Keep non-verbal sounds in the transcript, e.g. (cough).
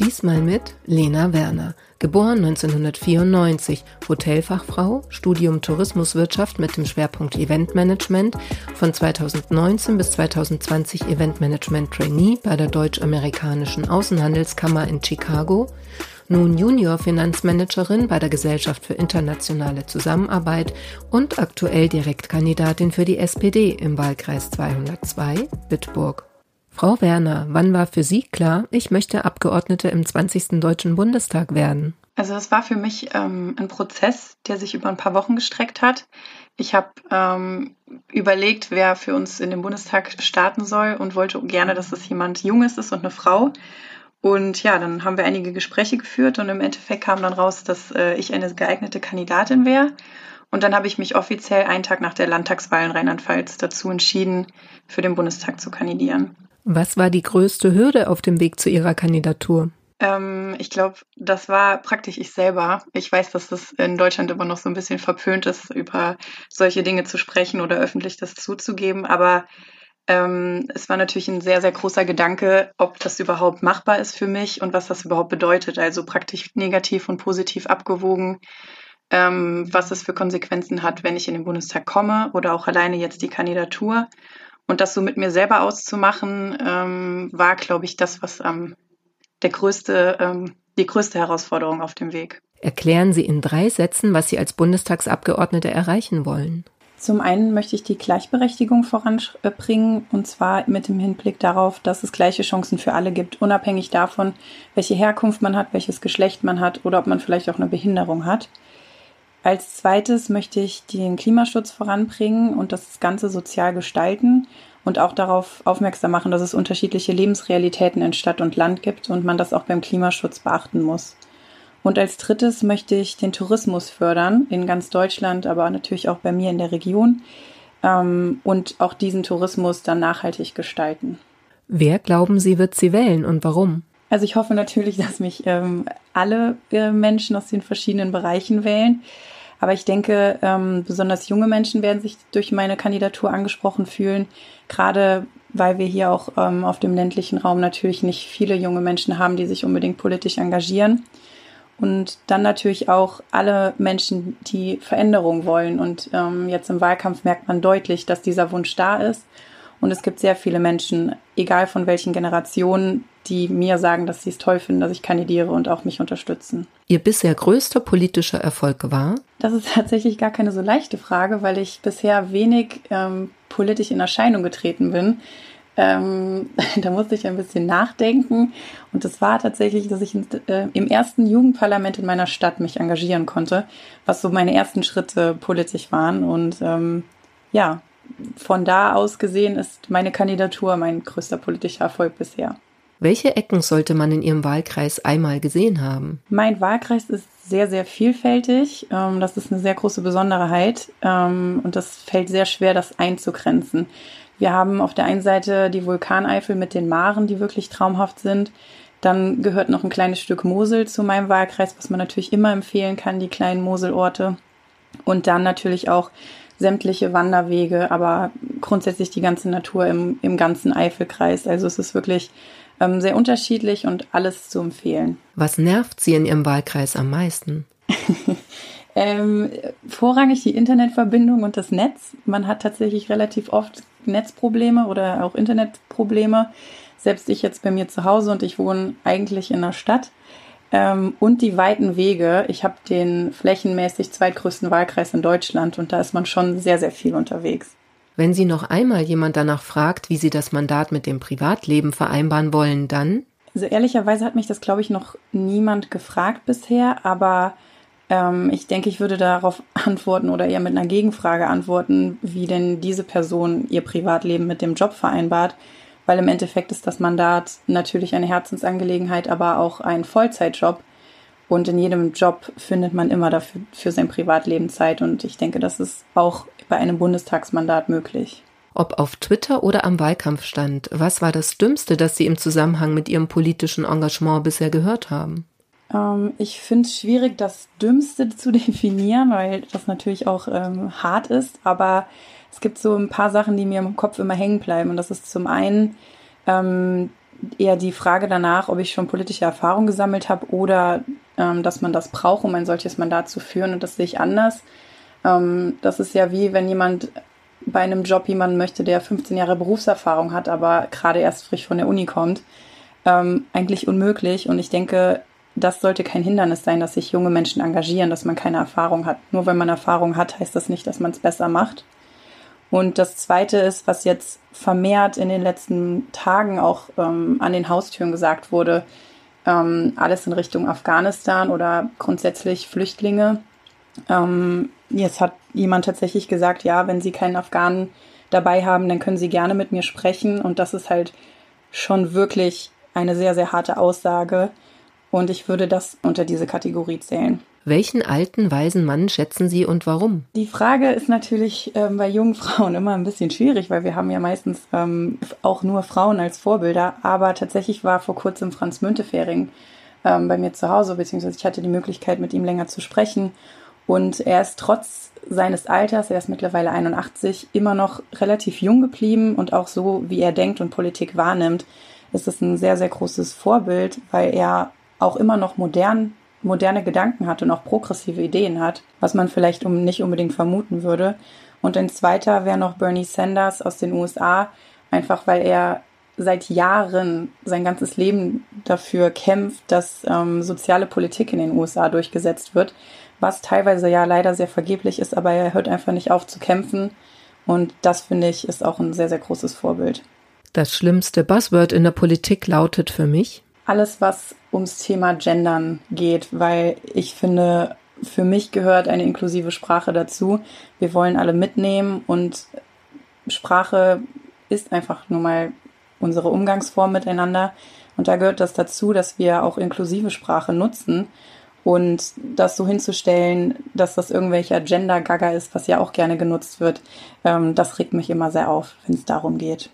Diesmal mit Lena Werner, geboren 1994, Hotelfachfrau, Studium Tourismuswirtschaft mit dem Schwerpunkt Eventmanagement, von 2019 bis 2020 Eventmanagement Trainee bei der Deutsch-Amerikanischen Außenhandelskammer in Chicago, nun Junior Finanzmanagerin bei der Gesellschaft für internationale Zusammenarbeit und aktuell Direktkandidatin für die SPD im Wahlkreis 202 Bitburg. Frau Werner, wann war für Sie klar, ich möchte Abgeordnete im 20. Deutschen Bundestag werden? Also es war für mich ähm, ein Prozess, der sich über ein paar Wochen gestreckt hat. Ich habe ähm, überlegt, wer für uns in den Bundestag starten soll und wollte gerne, dass es jemand Junges ist und eine Frau. Und ja, dann haben wir einige Gespräche geführt und im Endeffekt kam dann raus, dass äh, ich eine geeignete Kandidatin wäre. Und dann habe ich mich offiziell einen Tag nach der Landtagswahl in Rheinland-Pfalz dazu entschieden, für den Bundestag zu kandidieren. Was war die größte Hürde auf dem Weg zu Ihrer Kandidatur? Ähm, ich glaube, das war praktisch ich selber. Ich weiß, dass das in Deutschland immer noch so ein bisschen verpönt ist, über solche Dinge zu sprechen oder öffentlich das zuzugeben. Aber ähm, es war natürlich ein sehr, sehr großer Gedanke, ob das überhaupt machbar ist für mich und was das überhaupt bedeutet. Also praktisch negativ und positiv abgewogen, ähm, was es für Konsequenzen hat, wenn ich in den Bundestag komme oder auch alleine jetzt die Kandidatur. Und das so mit mir selber auszumachen, ähm, war, glaube ich, das, was ähm, der größte, ähm, die größte Herausforderung auf dem Weg. Erklären Sie in drei Sätzen, was Sie als Bundestagsabgeordnete erreichen wollen. Zum einen möchte ich die Gleichberechtigung voranbringen und zwar mit dem Hinblick darauf, dass es gleiche Chancen für alle gibt, unabhängig davon, welche Herkunft man hat, welches Geschlecht man hat oder ob man vielleicht auch eine Behinderung hat. Als zweites möchte ich den Klimaschutz voranbringen und das Ganze sozial gestalten und auch darauf aufmerksam machen, dass es unterschiedliche Lebensrealitäten in Stadt und Land gibt und man das auch beim Klimaschutz beachten muss. Und als drittes möchte ich den Tourismus fördern in ganz Deutschland, aber natürlich auch bei mir in der Region ähm, und auch diesen Tourismus dann nachhaltig gestalten. Wer glauben Sie wird Sie wählen und warum? Also ich hoffe natürlich, dass mich ähm, alle äh, Menschen aus den verschiedenen Bereichen wählen. Aber ich denke, ähm, besonders junge Menschen werden sich durch meine Kandidatur angesprochen fühlen, gerade weil wir hier auch ähm, auf dem ländlichen Raum natürlich nicht viele junge Menschen haben, die sich unbedingt politisch engagieren. Und dann natürlich auch alle Menschen, die Veränderung wollen. Und ähm, jetzt im Wahlkampf merkt man deutlich, dass dieser Wunsch da ist. Und es gibt sehr viele Menschen, egal von welchen Generationen, die mir sagen, dass sie es toll finden, dass ich kandidiere und auch mich unterstützen. Ihr bisher größter politischer Erfolg war? Das ist (laughs) tatsächlich gar keine so leichte Frage, weil ich bisher wenig ähm, politisch in Erscheinung getreten bin. Ähm, (laughs) da musste ich ein bisschen nachdenken. Und das war tatsächlich, dass ich äh, im ersten Jugendparlament in meiner Stadt mich engagieren konnte, was so meine ersten Schritte politisch waren. Und ähm, ja, von da aus gesehen ist meine Kandidatur mein größter politischer Erfolg bisher. Welche Ecken sollte man in Ihrem Wahlkreis einmal gesehen haben? Mein Wahlkreis ist sehr, sehr vielfältig. Ähm, das ist eine sehr große Besonderheit ähm, und das fällt sehr schwer, das einzugrenzen. Wir haben auf der einen Seite die Vulkaneifel mit den Maren, die wirklich traumhaft sind. Dann gehört noch ein kleines Stück Mosel zu meinem Wahlkreis, was man natürlich immer empfehlen kann, die kleinen Moselorte. Und dann natürlich auch sämtliche Wanderwege, aber grundsätzlich die ganze Natur im, im ganzen Eifelkreis. Also es ist wirklich ähm, sehr unterschiedlich und alles zu empfehlen. Was nervt Sie in Ihrem Wahlkreis am meisten? (laughs) ähm, vorrangig die Internetverbindung und das Netz. Man hat tatsächlich relativ oft Netzprobleme oder auch Internetprobleme. Selbst ich jetzt bei mir zu Hause und ich wohne eigentlich in der Stadt. Ähm, und die weiten Wege. Ich habe den flächenmäßig zweitgrößten Wahlkreis in Deutschland und da ist man schon sehr, sehr viel unterwegs. Wenn Sie noch einmal jemand danach fragt, wie Sie das Mandat mit dem Privatleben vereinbaren wollen, dann? Also ehrlicherweise hat mich das, glaube ich, noch niemand gefragt bisher, aber ähm, ich denke, ich würde darauf (laughs) antworten oder eher mit einer Gegenfrage antworten, wie denn diese Person ihr Privatleben mit dem Job vereinbart, weil im Endeffekt ist das Mandat natürlich eine Herzensangelegenheit, aber auch ein Vollzeitjob. Und in jedem Job findet man immer dafür für sein Privatleben Zeit. Und ich denke, das ist auch bei einem Bundestagsmandat möglich. Ob auf Twitter oder am Wahlkampfstand, was war das Dümmste, das Sie im Zusammenhang mit Ihrem politischen Engagement bisher gehört haben? Ähm, ich finde es schwierig, das Dümmste zu (laughs) definieren, weil das natürlich auch ähm, hart ist. Aber es gibt so ein paar Sachen, die mir im Kopf immer hängen bleiben. Und das ist zum einen ähm, eher die Frage danach, ob ich schon politische Erfahrung gesammelt habe oder dass man das braucht, um ein solches Mandat zu führen. Und das sehe ich anders. Ähm, das ist ja wie, wenn jemand bei einem Job jemanden möchte, der 15 Jahre Berufserfahrung hat, aber gerade erst frisch von der Uni kommt. Ähm, eigentlich unmöglich. Und ich denke, das sollte kein Hindernis sein, dass sich junge Menschen engagieren, dass man keine Erfahrung hat. Nur wenn man Erfahrung hat, heißt das nicht, dass man es besser macht. Und das Zweite ist, was jetzt vermehrt in den letzten Tagen auch ähm, an den Haustüren gesagt wurde, ähm, alles in Richtung Afghanistan oder grundsätzlich Flüchtlinge. Ähm, jetzt hat jemand tatsächlich gesagt, ja, wenn Sie keinen Afghanen dabei haben, dann können Sie gerne mit mir sprechen. Und das ist halt schon wirklich eine sehr, sehr harte Aussage. Und ich würde das unter diese Kategorie zählen. Welchen alten, weisen Mann schätzen Sie und warum? Die Frage ist natürlich ähm, bei jungen Frauen immer ein bisschen schwierig, weil wir haben ja meistens ähm, auch nur Frauen als Vorbilder. Aber tatsächlich war vor kurzem Franz Müntefering ähm, bei mir zu Hause, beziehungsweise ich hatte die Möglichkeit, mit ihm länger zu sprechen. Und er ist trotz seines Alters, er ist mittlerweile 81, immer noch relativ jung geblieben und auch so, wie er denkt und Politik wahrnimmt, ist es ein sehr, sehr großes Vorbild, weil er auch immer noch modern, moderne Gedanken hat und auch progressive Ideen hat, was man vielleicht nicht unbedingt vermuten würde. Und ein zweiter wäre noch Bernie Sanders aus den USA, einfach weil er seit Jahren sein ganzes Leben dafür kämpft, dass ähm, soziale Politik in den USA durchgesetzt wird, was teilweise ja leider sehr vergeblich ist, aber er hört einfach nicht auf zu kämpfen. Und das finde ich ist auch ein sehr, sehr großes Vorbild. Das schlimmste Buzzword in der Politik lautet für mich alles, was ums Thema Gendern geht, weil ich finde, für mich gehört eine inklusive Sprache dazu. Wir wollen alle mitnehmen und Sprache ist einfach nur mal unsere Umgangsform miteinander. Und da gehört das dazu, dass wir auch inklusive Sprache nutzen. Und das so hinzustellen, dass das irgendwelcher Gender-Gaga ist, was ja auch gerne genutzt wird, ähm, das regt mich immer sehr auf, wenn es darum geht.